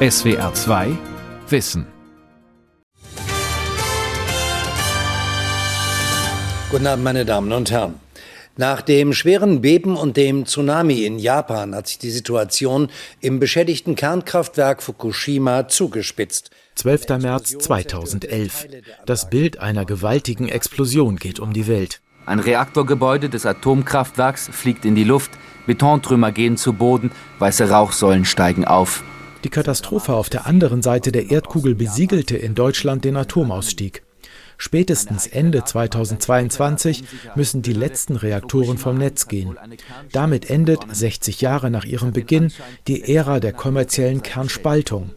SWR 2 Wissen. Guten Abend, meine Damen und Herren. Nach dem schweren Beben und dem Tsunami in Japan hat sich die Situation im beschädigten Kernkraftwerk Fukushima zugespitzt. 12. März 2011. Das Bild einer gewaltigen Explosion geht um die Welt. Ein Reaktorgebäude des Atomkraftwerks fliegt in die Luft, Betontrümmer gehen zu Boden, weiße Rauchsäulen steigen auf. Die Katastrophe auf der anderen Seite der Erdkugel besiegelte in Deutschland den Atomausstieg. Spätestens Ende 2022 müssen die letzten Reaktoren vom Netz gehen. Damit endet, 60 Jahre nach ihrem Beginn, die Ära der kommerziellen Kernspaltung.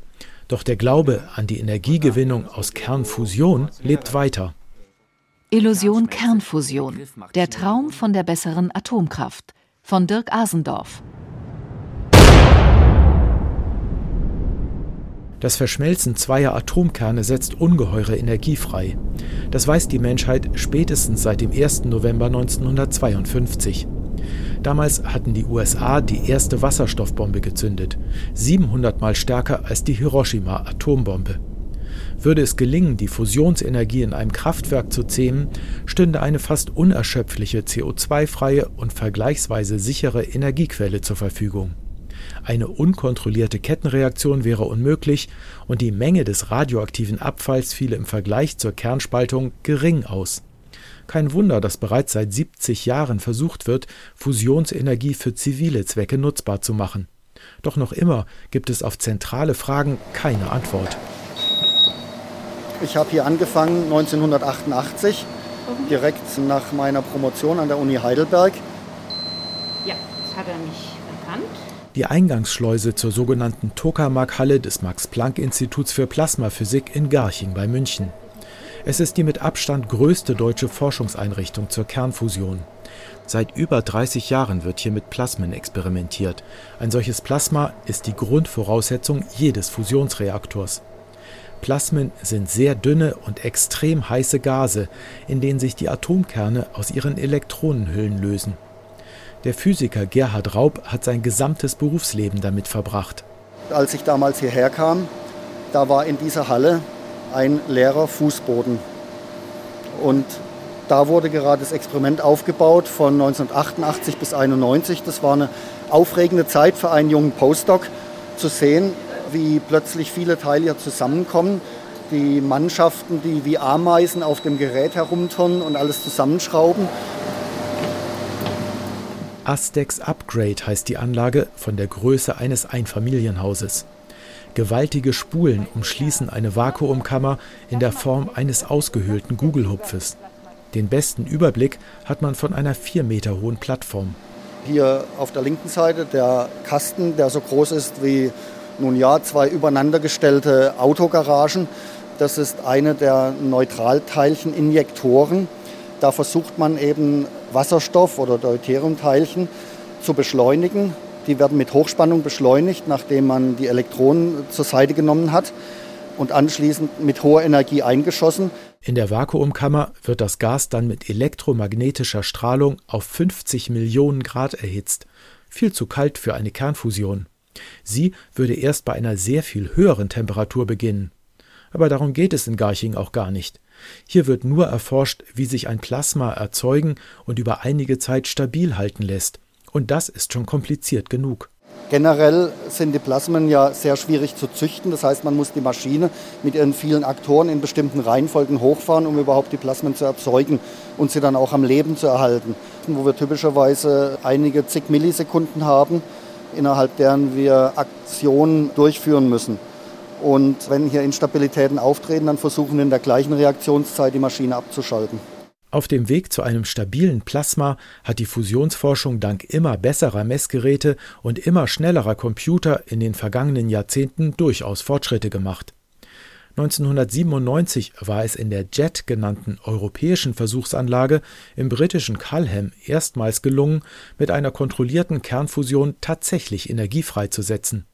Doch der Glaube an die Energiegewinnung aus Kernfusion lebt weiter. Illusion Kernfusion. Der Traum von der besseren Atomkraft. Von Dirk Asendorf. Das Verschmelzen zweier Atomkerne setzt ungeheure Energie frei. Das weiß die Menschheit spätestens seit dem 1. November 1952. Damals hatten die USA die erste Wasserstoffbombe gezündet, 700 mal stärker als die Hiroshima-Atombombe. Würde es gelingen, die Fusionsenergie in einem Kraftwerk zu zähmen, stünde eine fast unerschöpfliche CO2-freie und vergleichsweise sichere Energiequelle zur Verfügung. Eine unkontrollierte Kettenreaktion wäre unmöglich und die Menge des radioaktiven Abfalls fiele im Vergleich zur Kernspaltung gering aus. Kein Wunder, dass bereits seit 70 Jahren versucht wird, Fusionsenergie für zivile Zwecke nutzbar zu machen. Doch noch immer gibt es auf zentrale Fragen keine Antwort. Ich habe hier angefangen 1988, direkt nach meiner Promotion an der Uni Heidelberg. Ja, das hat er mich erkannt. Die Eingangsschleuse zur sogenannten Tokamak-Halle des Max-Planck-Instituts für Plasmaphysik in Garching bei München. Es ist die mit Abstand größte deutsche Forschungseinrichtung zur Kernfusion. Seit über 30 Jahren wird hier mit Plasmen experimentiert. Ein solches Plasma ist die Grundvoraussetzung jedes Fusionsreaktors. Plasmen sind sehr dünne und extrem heiße Gase, in denen sich die Atomkerne aus ihren Elektronenhüllen lösen. Der Physiker Gerhard Raub hat sein gesamtes Berufsleben damit verbracht. Als ich damals hierher kam, da war in dieser Halle ein leerer Fußboden. Und da wurde gerade das Experiment aufgebaut von 1988 bis 1991. Das war eine aufregende Zeit für einen jungen Postdoc zu sehen, wie plötzlich viele Teile hier zusammenkommen. Die Mannschaften, die wie Ameisen auf dem Gerät herumturnen und alles zusammenschrauben. Astex Upgrade heißt die Anlage von der Größe eines Einfamilienhauses. Gewaltige Spulen umschließen eine Vakuumkammer in der Form eines ausgehöhlten Gugelhupfes. Den besten Überblick hat man von einer vier Meter hohen Plattform. Hier auf der linken Seite der Kasten, der so groß ist wie nun ja zwei übereinandergestellte Autogaragen. Das ist eine der Neutralteilcheninjektoren. Da versucht man eben Wasserstoff oder Deuteriumteilchen zu beschleunigen. Die werden mit Hochspannung beschleunigt, nachdem man die Elektronen zur Seite genommen hat und anschließend mit hoher Energie eingeschossen. In der Vakuumkammer wird das Gas dann mit elektromagnetischer Strahlung auf 50 Millionen Grad erhitzt. Viel zu kalt für eine Kernfusion. Sie würde erst bei einer sehr viel höheren Temperatur beginnen. Aber darum geht es in Garching auch gar nicht. Hier wird nur erforscht, wie sich ein Plasma erzeugen und über einige Zeit stabil halten lässt. Und das ist schon kompliziert genug. Generell sind die Plasmen ja sehr schwierig zu züchten. Das heißt, man muss die Maschine mit ihren vielen Aktoren in bestimmten Reihenfolgen hochfahren, um überhaupt die Plasmen zu erzeugen und sie dann auch am Leben zu erhalten. Wo wir typischerweise einige zig Millisekunden haben, innerhalb deren wir Aktionen durchführen müssen. Und wenn hier Instabilitäten auftreten, dann versuchen wir in der gleichen Reaktionszeit die Maschine abzuschalten. Auf dem Weg zu einem stabilen Plasma hat die Fusionsforschung dank immer besserer Messgeräte und immer schnellerer Computer in den vergangenen Jahrzehnten durchaus Fortschritte gemacht. 1997 war es in der JET genannten europäischen Versuchsanlage im britischen Culham erstmals gelungen, mit einer kontrollierten Kernfusion tatsächlich Energie freizusetzen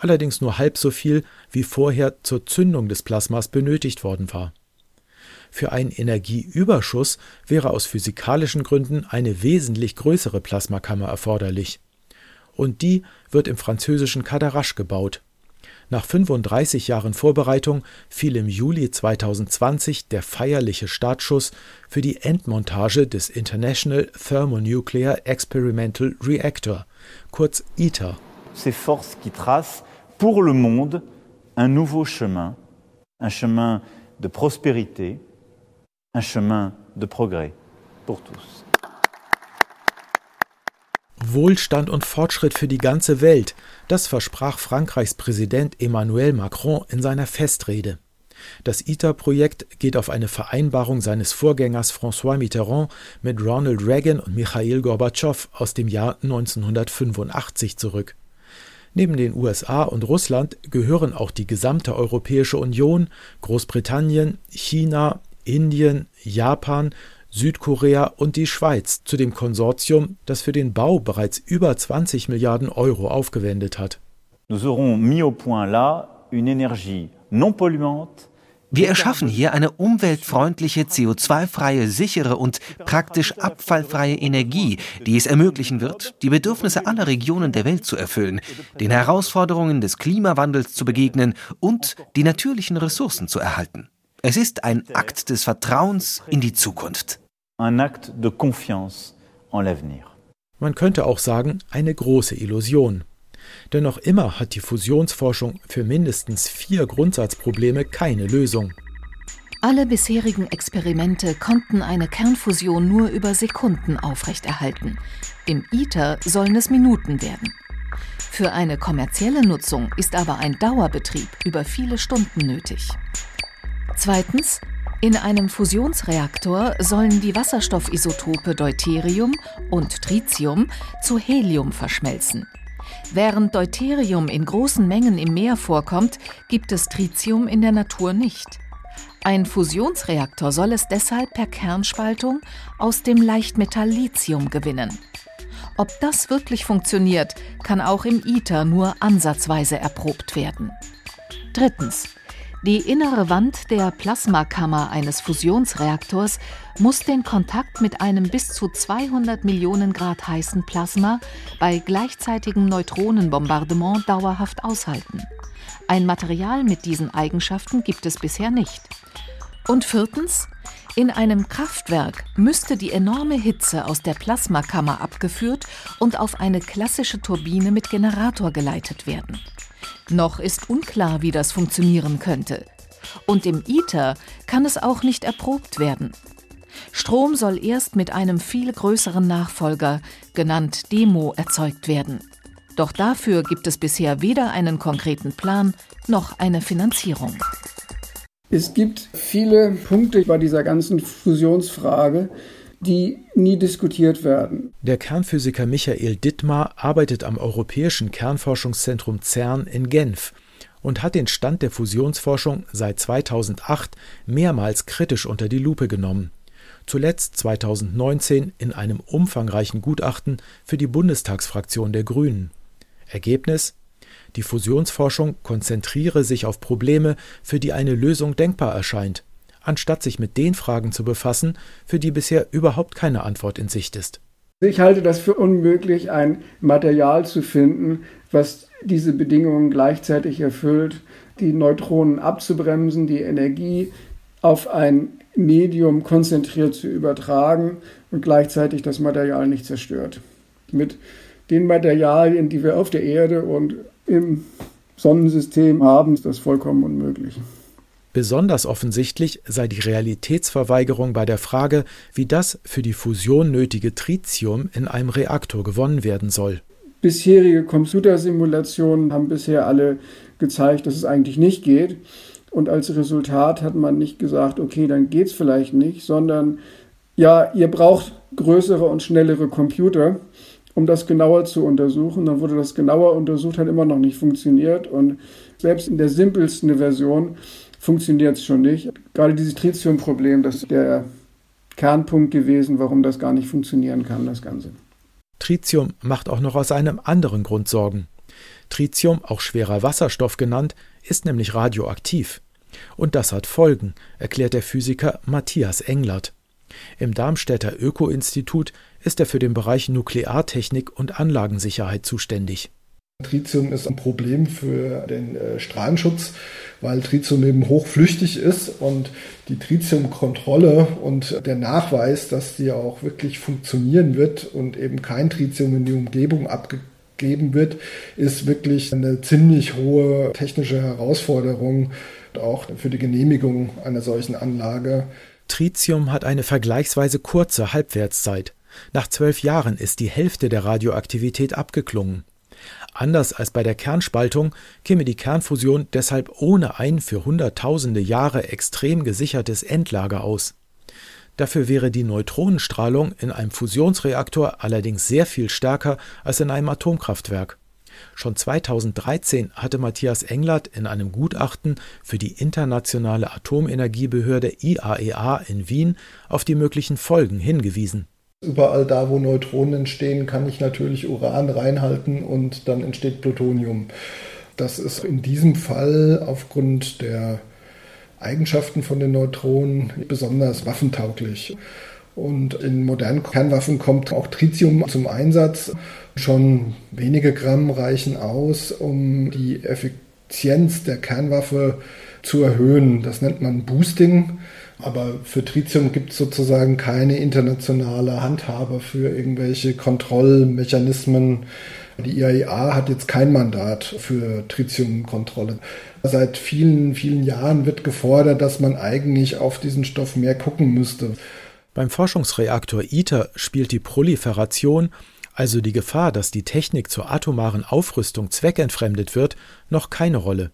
allerdings nur halb so viel, wie vorher zur Zündung des Plasmas benötigt worden war. Für einen Energieüberschuss wäre aus physikalischen Gründen eine wesentlich größere Plasmakammer erforderlich. Und die wird im französischen Cadarache gebaut. Nach 35 Jahren Vorbereitung fiel im Juli 2020 der feierliche Startschuss für die Endmontage des International Thermonuclear Experimental Reactor, kurz ITER. Ces forces qui tracent pour le monde un nouveau chemin, un chemin de prospérité, un chemin de progrès pour tous. Wohlstand und Fortschritt für die ganze Welt, das versprach Frankreichs Präsident Emmanuel Macron in seiner Festrede. Das ITER-Projekt geht auf eine Vereinbarung seines Vorgängers François Mitterrand mit Ronald Reagan und Michail Gorbatschow aus dem Jahr 1985 zurück. Neben den USA und Russland gehören auch die gesamte Europäische Union, Großbritannien, China, Indien, Japan, Südkorea und die Schweiz zu dem Konsortium, das für den Bau bereits über 20 Milliarden Euro aufgewendet hat. Nous aurons mis au point là une énergie non polluante wir erschaffen hier eine umweltfreundliche, CO2-freie, sichere und praktisch abfallfreie Energie, die es ermöglichen wird, die Bedürfnisse aller Regionen der Welt zu erfüllen, den Herausforderungen des Klimawandels zu begegnen und die natürlichen Ressourcen zu erhalten. Es ist ein Akt des Vertrauens in die Zukunft. Un acte de confiance en l'avenir. Man könnte auch sagen, eine große Illusion. Denn noch immer hat die Fusionsforschung für mindestens vier Grundsatzprobleme keine Lösung. Alle bisherigen Experimente konnten eine Kernfusion nur über Sekunden aufrechterhalten. Im ITER sollen es Minuten werden. Für eine kommerzielle Nutzung ist aber ein Dauerbetrieb über viele Stunden nötig. Zweitens, in einem Fusionsreaktor sollen die Wasserstoffisotope Deuterium und Tritium zu Helium verschmelzen. Während Deuterium in großen Mengen im Meer vorkommt, gibt es Tritium in der Natur nicht. Ein Fusionsreaktor soll es deshalb per Kernspaltung aus dem Leichtmetall Lithium gewinnen. Ob das wirklich funktioniert, kann auch im ITER nur ansatzweise erprobt werden. Drittens. Die innere Wand der Plasmakammer eines Fusionsreaktors muss den Kontakt mit einem bis zu 200 Millionen Grad heißen Plasma bei gleichzeitigem Neutronenbombardement dauerhaft aushalten. Ein Material mit diesen Eigenschaften gibt es bisher nicht. Und viertens, in einem Kraftwerk müsste die enorme Hitze aus der Plasmakammer abgeführt und auf eine klassische Turbine mit Generator geleitet werden. Noch ist unklar, wie das funktionieren könnte. Und im ITER kann es auch nicht erprobt werden. Strom soll erst mit einem viel größeren Nachfolger, genannt Demo, erzeugt werden. Doch dafür gibt es bisher weder einen konkreten Plan noch eine Finanzierung. Es gibt viele Punkte bei dieser ganzen Fusionsfrage, die nie diskutiert werden. Der Kernphysiker Michael Dittmar arbeitet am Europäischen Kernforschungszentrum CERN in Genf und hat den Stand der Fusionsforschung seit 2008 mehrmals kritisch unter die Lupe genommen. Zuletzt 2019 in einem umfangreichen Gutachten für die Bundestagsfraktion der Grünen. Ergebnis die Fusionsforschung konzentriere sich auf Probleme, für die eine Lösung denkbar erscheint anstatt sich mit den Fragen zu befassen, für die bisher überhaupt keine Antwort in Sicht ist. Ich halte das für unmöglich, ein Material zu finden, was diese Bedingungen gleichzeitig erfüllt, die Neutronen abzubremsen, die Energie auf ein Medium konzentriert zu übertragen und gleichzeitig das Material nicht zerstört. Mit den Materialien, die wir auf der Erde und im Sonnensystem haben, ist das vollkommen unmöglich. Besonders offensichtlich sei die Realitätsverweigerung bei der Frage, wie das für die Fusion nötige Tritium in einem Reaktor gewonnen werden soll. Bisherige Computersimulationen haben bisher alle gezeigt, dass es eigentlich nicht geht. Und als Resultat hat man nicht gesagt, okay, dann geht es vielleicht nicht, sondern ja, ihr braucht größere und schnellere Computer, um das genauer zu untersuchen. Dann wurde das genauer untersucht, hat immer noch nicht funktioniert. Und selbst in der simpelsten Version funktioniert es schon nicht. Gerade dieses Tritium-Problem, das ist der Kernpunkt gewesen, warum das gar nicht funktionieren kann, das Ganze. Tritium macht auch noch aus einem anderen Grund Sorgen. Tritium, auch schwerer Wasserstoff genannt, ist nämlich radioaktiv. Und das hat Folgen, erklärt der Physiker Matthias Englert. Im Darmstädter Öko-Institut ist er für den Bereich Nukleartechnik und Anlagensicherheit zuständig. Tritium ist ein Problem für den äh, Strahlenschutz, weil Tritium eben hochflüchtig ist und die Tritiumkontrolle und der Nachweis, dass die auch wirklich funktionieren wird und eben kein Tritium in die Umgebung abgegeben wird, ist wirklich eine ziemlich hohe technische Herausforderung, auch für die Genehmigung einer solchen Anlage. Tritium hat eine vergleichsweise kurze Halbwertszeit. Nach zwölf Jahren ist die Hälfte der Radioaktivität abgeklungen. Anders als bei der Kernspaltung käme die Kernfusion deshalb ohne ein für Hunderttausende Jahre extrem gesichertes Endlager aus. Dafür wäre die Neutronenstrahlung in einem Fusionsreaktor allerdings sehr viel stärker als in einem Atomkraftwerk. Schon 2013 hatte Matthias Englert in einem Gutachten für die Internationale Atomenergiebehörde IAEA e in Wien auf die möglichen Folgen hingewiesen. Überall da, wo Neutronen entstehen, kann ich natürlich Uran reinhalten und dann entsteht Plutonium. Das ist in diesem Fall aufgrund der Eigenschaften von den Neutronen besonders waffentauglich. Und in modernen Kernwaffen kommt auch Tritium zum Einsatz. Schon wenige Gramm reichen aus, um die Effizienz der Kernwaffe zu erhöhen. Das nennt man Boosting. Aber für Tritium gibt es sozusagen keine internationale Handhabe für irgendwelche Kontrollmechanismen. Die IAEA hat jetzt kein Mandat für Tritiumkontrolle. Seit vielen, vielen Jahren wird gefordert, dass man eigentlich auf diesen Stoff mehr gucken müsste. Beim Forschungsreaktor ITER spielt die Proliferation, also die Gefahr, dass die Technik zur atomaren Aufrüstung zweckentfremdet wird, noch keine Rolle.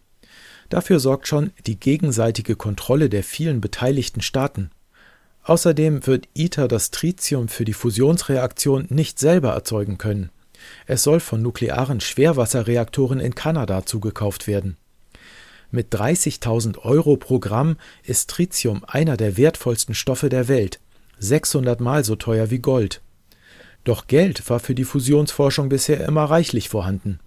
Dafür sorgt schon die gegenseitige Kontrolle der vielen beteiligten Staaten. Außerdem wird ITER das Tritium für die Fusionsreaktion nicht selber erzeugen können. Es soll von nuklearen Schwerwasserreaktoren in Kanada zugekauft werden. Mit 30.000 Euro pro Gramm ist Tritium einer der wertvollsten Stoffe der Welt, 600 Mal so teuer wie Gold. Doch Geld war für die Fusionsforschung bisher immer reichlich vorhanden.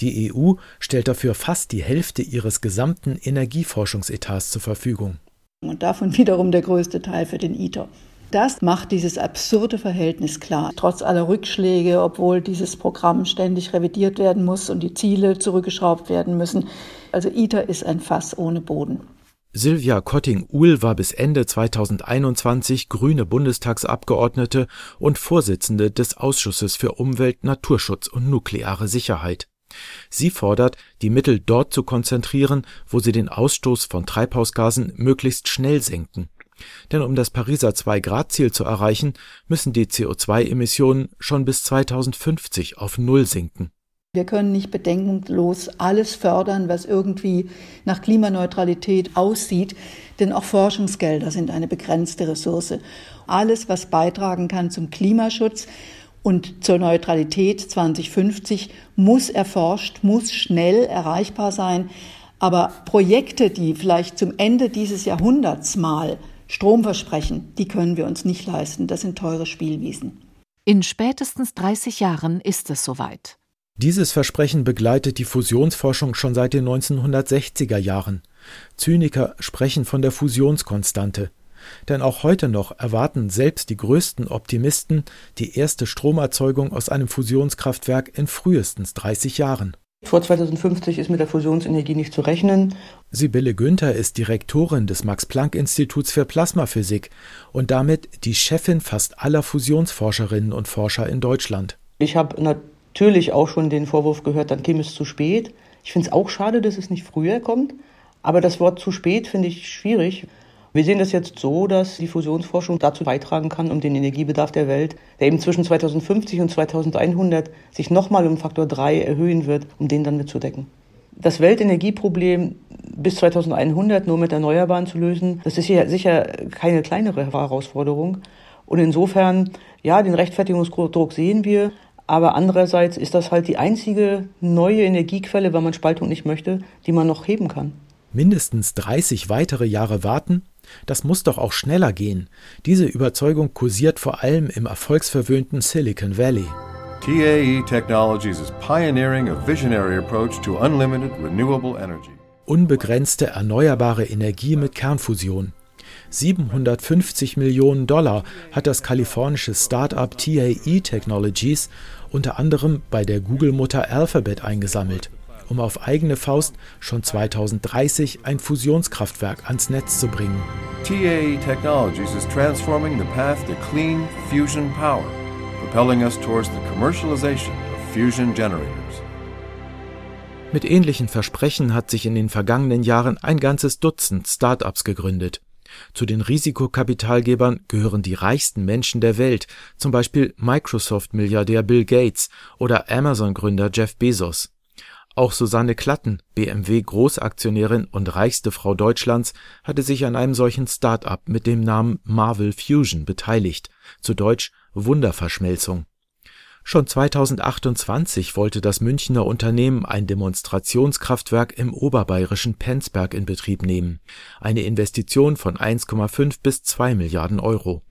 Die EU stellt dafür fast die Hälfte ihres gesamten Energieforschungsetats zur Verfügung. Und davon wiederum der größte Teil für den ITER. Das macht dieses absurde Verhältnis klar. Trotz aller Rückschläge, obwohl dieses Programm ständig revidiert werden muss und die Ziele zurückgeschraubt werden müssen. Also ITER ist ein Fass ohne Boden. Silvia Kotting-Uhl war bis Ende 2021 grüne Bundestagsabgeordnete und Vorsitzende des Ausschusses für Umwelt, Naturschutz und nukleare Sicherheit. Sie fordert, die Mittel dort zu konzentrieren, wo sie den Ausstoß von Treibhausgasen möglichst schnell senken. Denn um das Pariser 2-Grad-Ziel zu erreichen, müssen die CO2-Emissionen schon bis 2050 auf Null sinken. Wir können nicht bedenkenlos alles fördern, was irgendwie nach Klimaneutralität aussieht, denn auch Forschungsgelder sind eine begrenzte Ressource. Alles, was beitragen kann zum Klimaschutz und zur Neutralität 2050 muss erforscht, muss schnell erreichbar sein. Aber Projekte, die vielleicht zum Ende dieses Jahrhunderts mal Strom versprechen, die können wir uns nicht leisten. Das sind teure Spielwiesen. In spätestens 30 Jahren ist es soweit. Dieses Versprechen begleitet die Fusionsforschung schon seit den 1960er Jahren. Zyniker sprechen von der Fusionskonstante. Denn auch heute noch erwarten selbst die größten Optimisten die erste Stromerzeugung aus einem Fusionskraftwerk in frühestens 30 Jahren. Vor 2050 ist mit der Fusionsenergie nicht zu rechnen. Sibylle Günther ist Direktorin des Max-Planck-Instituts für Plasmaphysik und damit die Chefin fast aller Fusionsforscherinnen und Forscher in Deutschland. Ich habe natürlich auch schon den Vorwurf gehört, dann käme es zu spät. Ich finde es auch schade, dass es nicht früher kommt. Aber das Wort zu spät finde ich schwierig. Wir sehen das jetzt so, dass die Fusionsforschung dazu beitragen kann, um den Energiebedarf der Welt, der eben zwischen 2050 und 2100 sich nochmal um Faktor 3 erhöhen wird, um den dann mitzudecken. Das Weltenergieproblem bis 2100 nur mit Erneuerbaren zu lösen, das ist ja sicher keine kleinere Herausforderung. Und insofern, ja, den Rechtfertigungsdruck sehen wir, aber andererseits ist das halt die einzige neue Energiequelle, wenn man Spaltung nicht möchte, die man noch heben kann. Mindestens 30 weitere Jahre warten das muss doch auch schneller gehen. Diese Überzeugung kursiert vor allem im erfolgsverwöhnten Silicon Valley. TAE Technologies is pioneering a visionary approach to unlimited renewable energy. Unbegrenzte erneuerbare Energie mit Kernfusion. 750 Millionen Dollar hat das kalifornische Start-up TAE Technologies unter anderem bei der Google-Mutter Alphabet eingesammelt, um auf eigene Faust schon 2030 ein Fusionskraftwerk ans Netz zu bringen. TAE Technologies is transforming the path to clean fusion power, propelling us towards the commercialization of fusion generators. Mit ähnlichen Versprechen hat sich in den vergangenen Jahren ein ganzes Dutzend Start-ups gegründet. Zu den Risikokapitalgebern gehören die reichsten Menschen der Welt, zum Beispiel Microsoft-Milliardär Bill Gates oder Amazon-Gründer Jeff Bezos. Auch Susanne Klatten, BMW-Großaktionärin und reichste Frau Deutschlands, hatte sich an einem solchen Start-up mit dem Namen Marvel Fusion beteiligt, zu Deutsch Wunderverschmelzung. Schon 2028 wollte das Münchner Unternehmen ein Demonstrationskraftwerk im oberbayerischen Penzberg in Betrieb nehmen, eine Investition von 1,5 bis 2 Milliarden Euro.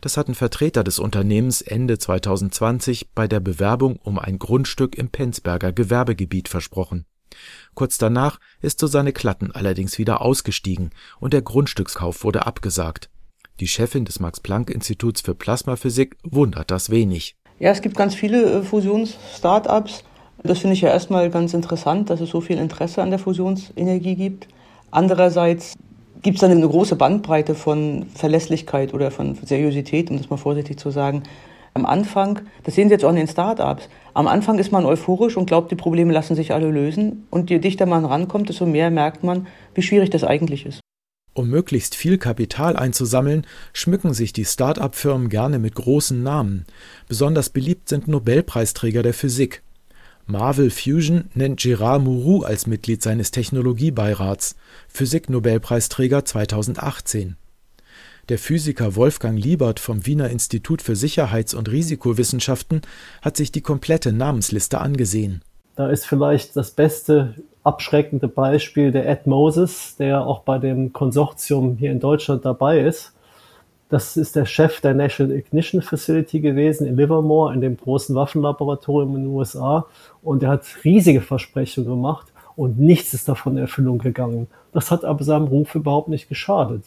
Das hatten Vertreter des Unternehmens Ende 2020 bei der Bewerbung um ein Grundstück im Penzberger Gewerbegebiet versprochen. Kurz danach ist Susanne Klatten allerdings wieder ausgestiegen und der Grundstückskauf wurde abgesagt. Die Chefin des Max-Planck-Instituts für Plasmaphysik wundert das wenig. Ja, es gibt ganz viele äh, Fusions-Startups. Das finde ich ja erstmal ganz interessant, dass es so viel Interesse an der Fusionsenergie gibt. Andererseits gibt es dann eine große Bandbreite von Verlässlichkeit oder von Seriosität, um das mal vorsichtig zu sagen. Am Anfang, das sehen Sie jetzt auch in den Startups, am Anfang ist man euphorisch und glaubt, die Probleme lassen sich alle lösen. Und je dichter man rankommt, desto mehr merkt man, wie schwierig das eigentlich ist. Um möglichst viel Kapital einzusammeln, schmücken sich die Start-up-Firmen gerne mit großen Namen. Besonders beliebt sind Nobelpreisträger der Physik. Marvel Fusion nennt Gérard Mourou als Mitglied seines Technologiebeirats, Physik-Nobelpreisträger 2018. Der Physiker Wolfgang Liebert vom Wiener Institut für Sicherheits- und Risikowissenschaften hat sich die komplette Namensliste angesehen. Da ist vielleicht das beste abschreckende Beispiel der Ed Moses, der auch bei dem Konsortium hier in Deutschland dabei ist. Das ist der Chef der National Ignition Facility gewesen in Livermore, in dem großen Waffenlaboratorium in den USA. Und er hat riesige Versprechungen gemacht und nichts ist davon in Erfüllung gegangen. Das hat aber seinem Ruf überhaupt nicht geschadet.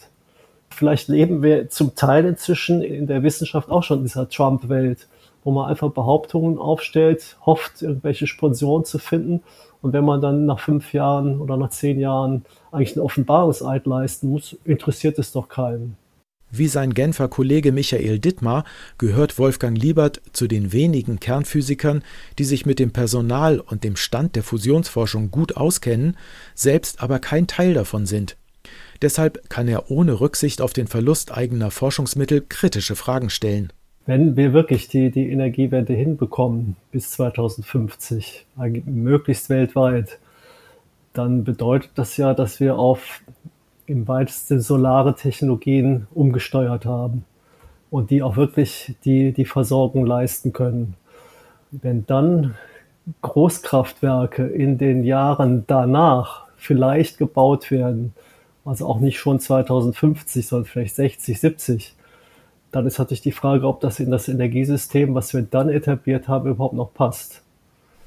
Vielleicht leben wir zum Teil inzwischen in der Wissenschaft auch schon in dieser Trump-Welt, wo man einfach Behauptungen aufstellt, hofft, irgendwelche Sponsoren zu finden und wenn man dann nach fünf Jahren oder nach zehn Jahren eigentlich einen Offenbarungseid leisten muss, interessiert es doch keinen. Wie sein Genfer Kollege Michael Dittmar gehört Wolfgang Liebert zu den wenigen Kernphysikern, die sich mit dem Personal und dem Stand der Fusionsforschung gut auskennen, selbst aber kein Teil davon sind. Deshalb kann er ohne Rücksicht auf den Verlust eigener Forschungsmittel kritische Fragen stellen wenn wir wirklich die, die Energiewende hinbekommen bis 2050, möglichst weltweit, dann bedeutet das ja, dass wir auf im weitesten solare Technologien umgesteuert haben und die auch wirklich die, die Versorgung leisten können. Wenn dann Großkraftwerke in den Jahren danach vielleicht gebaut werden, also auch nicht schon 2050, sondern vielleicht 60, 70, dann ist natürlich die Frage, ob das in das Energiesystem, was wir dann etabliert haben, überhaupt noch passt.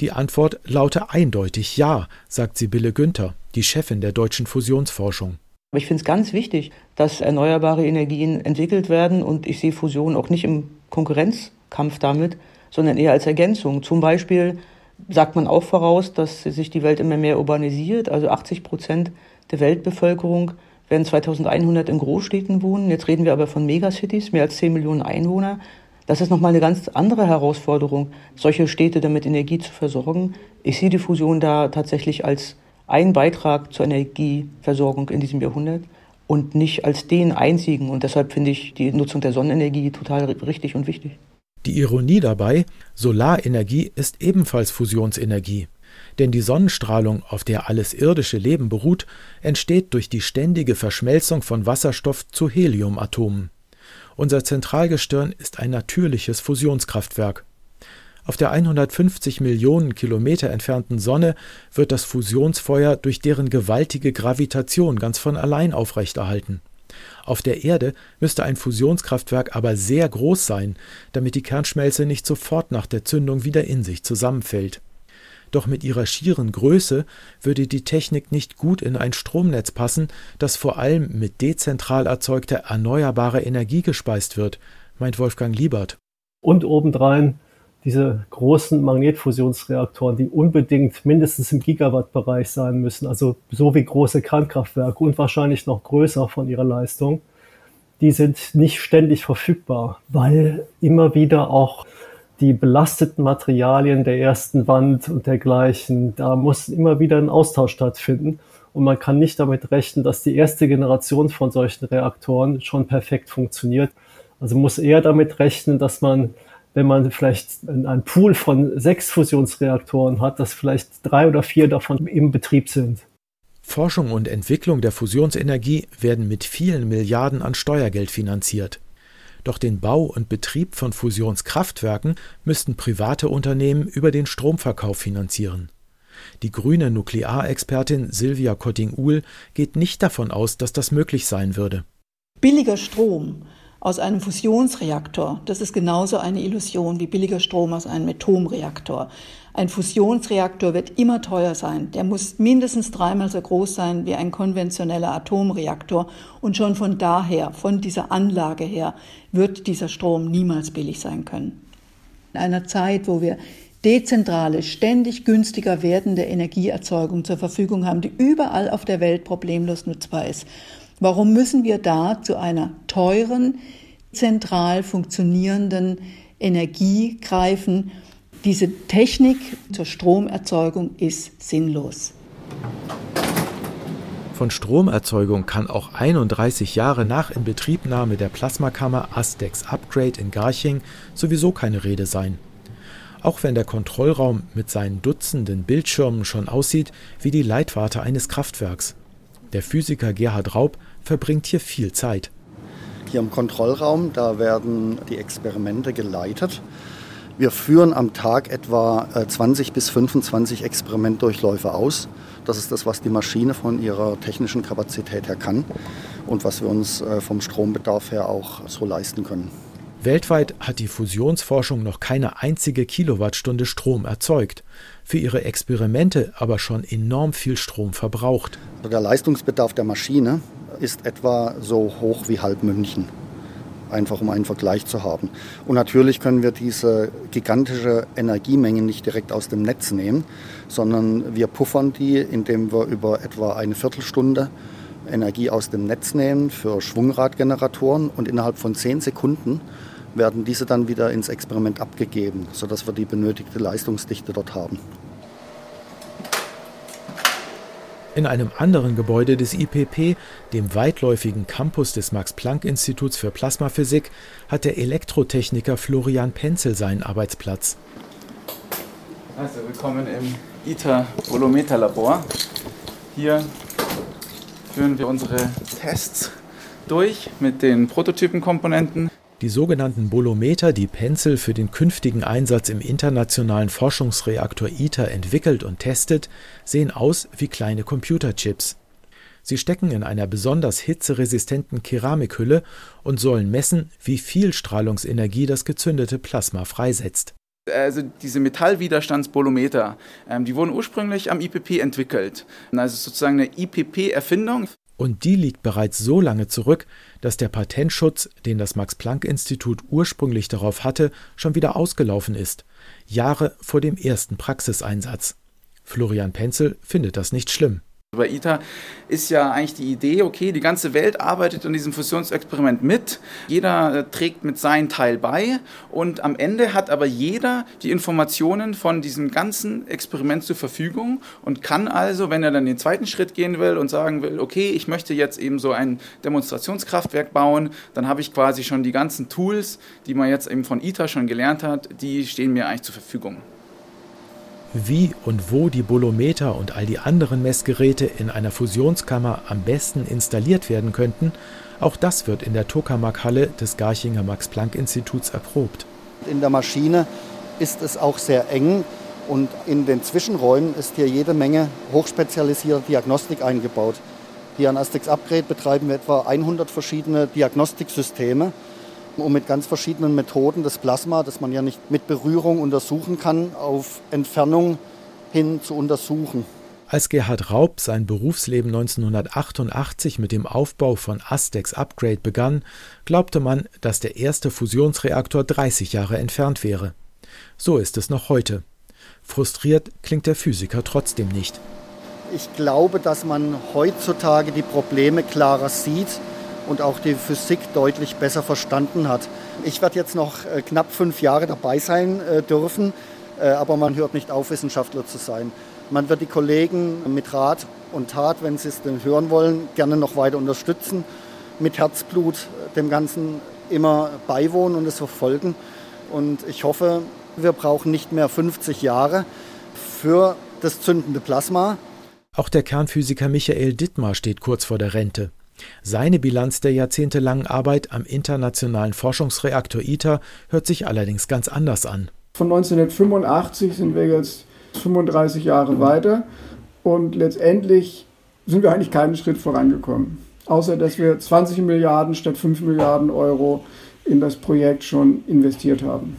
Die Antwort laute eindeutig ja, sagt Sibylle Günther, die Chefin der deutschen Fusionsforschung. Ich finde es ganz wichtig, dass erneuerbare Energien entwickelt werden und ich sehe Fusion auch nicht im Konkurrenzkampf damit, sondern eher als Ergänzung. Zum Beispiel sagt man auch voraus, dass sich die Welt immer mehr urbanisiert, also 80 Prozent der Weltbevölkerung werden 2100 in Großstädten wohnen. Jetzt reden wir aber von Megacities, mehr als 10 Millionen Einwohner. Das ist nochmal eine ganz andere Herausforderung, solche Städte damit Energie zu versorgen. Ich sehe die Fusion da tatsächlich als einen Beitrag zur Energieversorgung in diesem Jahrhundert und nicht als den einzigen. Und deshalb finde ich die Nutzung der Sonnenenergie total richtig und wichtig. Die Ironie dabei, Solarenergie ist ebenfalls Fusionsenergie. Denn die Sonnenstrahlung, auf der alles irdische Leben beruht, entsteht durch die ständige Verschmelzung von Wasserstoff zu Heliumatomen. Unser Zentralgestirn ist ein natürliches Fusionskraftwerk. Auf der 150 Millionen Kilometer entfernten Sonne wird das Fusionsfeuer durch deren gewaltige Gravitation ganz von allein aufrechterhalten. Auf der Erde müsste ein Fusionskraftwerk aber sehr groß sein, damit die Kernschmelze nicht sofort nach der Zündung wieder in sich zusammenfällt. Doch mit ihrer schieren Größe würde die Technik nicht gut in ein Stromnetz passen, das vor allem mit dezentral erzeugter erneuerbarer Energie gespeist wird, meint Wolfgang Liebert. Und obendrein diese großen Magnetfusionsreaktoren, die unbedingt mindestens im Gigawattbereich sein müssen, also so wie große Kernkraftwerke und wahrscheinlich noch größer von ihrer Leistung, die sind nicht ständig verfügbar, weil immer wieder auch die belasteten Materialien der ersten Wand und dergleichen, da muss immer wieder ein Austausch stattfinden. Und man kann nicht damit rechnen, dass die erste Generation von solchen Reaktoren schon perfekt funktioniert. Also muss eher damit rechnen, dass man, wenn man vielleicht einen Pool von sechs Fusionsreaktoren hat, dass vielleicht drei oder vier davon im Betrieb sind. Forschung und Entwicklung der Fusionsenergie werden mit vielen Milliarden an Steuergeld finanziert. Doch den Bau und Betrieb von Fusionskraftwerken müssten private Unternehmen über den Stromverkauf finanzieren. Die grüne Nuklearexpertin Silvia Kotting-Uhl geht nicht davon aus, dass das möglich sein würde. Billiger Strom aus einem Fusionsreaktor, das ist genauso eine Illusion wie billiger Strom aus einem Atomreaktor. Ein Fusionsreaktor wird immer teuer sein. Der muss mindestens dreimal so groß sein wie ein konventioneller Atomreaktor. Und schon von daher, von dieser Anlage her, wird dieser Strom niemals billig sein können. In einer Zeit, wo wir dezentrale, ständig günstiger werdende Energieerzeugung zur Verfügung haben, die überall auf der Welt problemlos nutzbar ist. Warum müssen wir da zu einer teuren, zentral funktionierenden Energie greifen, diese Technik zur Stromerzeugung ist sinnlos. Von Stromerzeugung kann auch 31 Jahre nach Inbetriebnahme der Plasmakammer Astex Upgrade in Garching sowieso keine Rede sein. Auch wenn der Kontrollraum mit seinen Dutzenden Bildschirmen schon aussieht wie die Leitwarte eines Kraftwerks. Der Physiker Gerhard Raub verbringt hier viel Zeit. Hier im Kontrollraum, da werden die Experimente geleitet. Wir führen am Tag etwa 20 äh, bis 25 Experimentdurchläufe aus. Das ist das, was die Maschine von ihrer technischen Kapazität her kann und was wir uns äh, vom Strombedarf her auch so leisten können. Weltweit hat die Fusionsforschung noch keine einzige Kilowattstunde Strom erzeugt, für ihre Experimente aber schon enorm viel Strom verbraucht. Der Leistungsbedarf der Maschine ist etwa so hoch wie halb München einfach um einen Vergleich zu haben. Und natürlich können wir diese gigantische Energiemenge nicht direkt aus dem Netz nehmen, sondern wir puffern die, indem wir über etwa eine Viertelstunde Energie aus dem Netz nehmen für Schwungradgeneratoren und innerhalb von zehn Sekunden werden diese dann wieder ins Experiment abgegeben, sodass wir die benötigte Leistungsdichte dort haben. In einem anderen Gebäude des IPP, dem weitläufigen Campus des Max-Planck-Instituts für Plasmaphysik, hat der Elektrotechniker Florian Penzel seinen Arbeitsplatz. Also willkommen im ITER-Volumeter-Labor. Hier führen wir unsere Tests durch mit den Prototypenkomponenten. Die sogenannten Bolometer, die Pencil für den künftigen Einsatz im internationalen Forschungsreaktor ITER entwickelt und testet, sehen aus wie kleine Computerchips. Sie stecken in einer besonders hitzeresistenten Keramikhülle und sollen messen, wie viel Strahlungsenergie das gezündete Plasma freisetzt. Also diese Metallwiderstandsbolometer, ähm, die wurden ursprünglich am IPP entwickelt. Also sozusagen eine IPP-Erfindung. Und die liegt bereits so lange zurück, dass der Patentschutz, den das Max-Planck-Institut ursprünglich darauf hatte, schon wieder ausgelaufen ist, Jahre vor dem ersten Praxiseinsatz. Florian Penzel findet das nicht schlimm. Bei ITER ist ja eigentlich die Idee, okay, die ganze Welt arbeitet an diesem Fusionsexperiment mit, jeder äh, trägt mit seinem Teil bei und am Ende hat aber jeder die Informationen von diesem ganzen Experiment zur Verfügung und kann also, wenn er dann den zweiten Schritt gehen will und sagen will, okay, ich möchte jetzt eben so ein Demonstrationskraftwerk bauen, dann habe ich quasi schon die ganzen Tools, die man jetzt eben von ITER schon gelernt hat, die stehen mir eigentlich zur Verfügung. Wie und wo die Bolometer und all die anderen Messgeräte in einer Fusionskammer am besten installiert werden könnten, auch das wird in der Tokamak-Halle des Garchinger Max-Planck-Instituts erprobt. In der Maschine ist es auch sehr eng und in den Zwischenräumen ist hier jede Menge hochspezialisierte Diagnostik eingebaut. Hier an Astex Upgrade betreiben wir etwa 100 verschiedene Diagnostiksysteme um mit ganz verschiedenen Methoden das Plasma, das man ja nicht mit Berührung untersuchen kann, auf Entfernung hin zu untersuchen. Als Gerhard Raub sein Berufsleben 1988 mit dem Aufbau von Astex Upgrade begann, glaubte man, dass der erste Fusionsreaktor 30 Jahre entfernt wäre. So ist es noch heute. Frustriert klingt der Physiker trotzdem nicht. Ich glaube, dass man heutzutage die Probleme klarer sieht und auch die Physik deutlich besser verstanden hat. Ich werde jetzt noch äh, knapp fünf Jahre dabei sein äh, dürfen, äh, aber man hört nicht auf, Wissenschaftler zu sein. Man wird die Kollegen mit Rat und Tat, wenn sie es denn hören wollen, gerne noch weiter unterstützen, mit Herzblut dem Ganzen immer beiwohnen und es verfolgen. Und ich hoffe, wir brauchen nicht mehr 50 Jahre für das zündende Plasma. Auch der Kernphysiker Michael Dittmar steht kurz vor der Rente. Seine Bilanz der jahrzehntelangen Arbeit am internationalen Forschungsreaktor ITER hört sich allerdings ganz anders an. Von 1985 sind wir jetzt 35 Jahre weiter und letztendlich sind wir eigentlich keinen Schritt vorangekommen. Außer dass wir 20 Milliarden statt 5 Milliarden Euro in das Projekt schon investiert haben.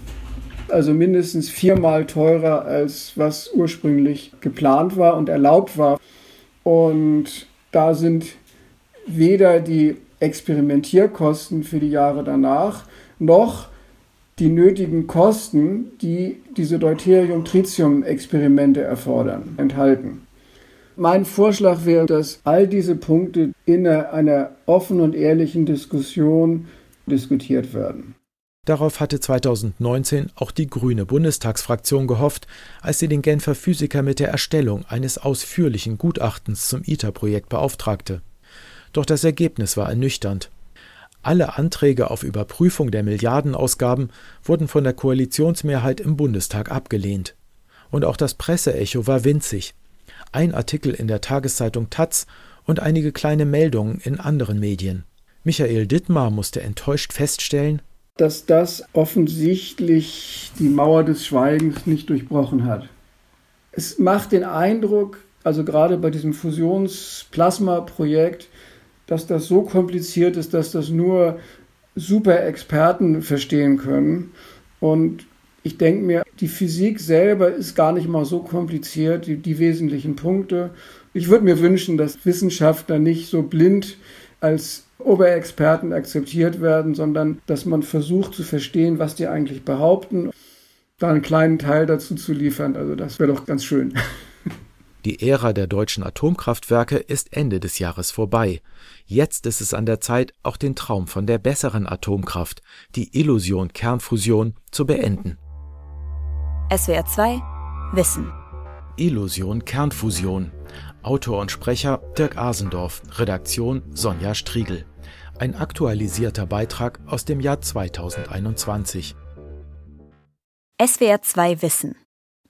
Also mindestens viermal teurer, als was ursprünglich geplant war und erlaubt war. Und da sind weder die Experimentierkosten für die Jahre danach noch die nötigen Kosten, die diese Deuterium-Tritium-Experimente erfordern, enthalten. Mein Vorschlag wäre, dass all diese Punkte in einer offenen und ehrlichen Diskussion diskutiert werden. Darauf hatte 2019 auch die grüne Bundestagsfraktion gehofft, als sie den Genfer Physiker mit der Erstellung eines ausführlichen Gutachtens zum ITER-Projekt beauftragte. Doch das Ergebnis war ernüchternd. Alle Anträge auf Überprüfung der Milliardenausgaben wurden von der Koalitionsmehrheit im Bundestag abgelehnt. Und auch das Presseecho war winzig. Ein Artikel in der Tageszeitung Taz und einige kleine Meldungen in anderen Medien. Michael Dittmar musste enttäuscht feststellen, dass das offensichtlich die Mauer des Schweigens nicht durchbrochen hat. Es macht den Eindruck, also gerade bei diesem Fusionsplasma-Projekt, dass das so kompliziert ist, dass das nur super Experten verstehen können. Und ich denke mir, die Physik selber ist gar nicht mal so kompliziert, die, die wesentlichen Punkte. Ich würde mir wünschen, dass Wissenschaftler nicht so blind als Oberexperten akzeptiert werden, sondern dass man versucht zu verstehen, was die eigentlich behaupten, da einen kleinen Teil dazu zu liefern. Also das wäre doch ganz schön. Die Ära der deutschen Atomkraftwerke ist Ende des Jahres vorbei. Jetzt ist es an der Zeit, auch den Traum von der besseren Atomkraft, die Illusion Kernfusion, zu beenden. SWR 2 Wissen Illusion Kernfusion. Autor und Sprecher Dirk Asendorf, Redaktion Sonja Striegel. Ein aktualisierter Beitrag aus dem Jahr 2021. SWR 2 Wissen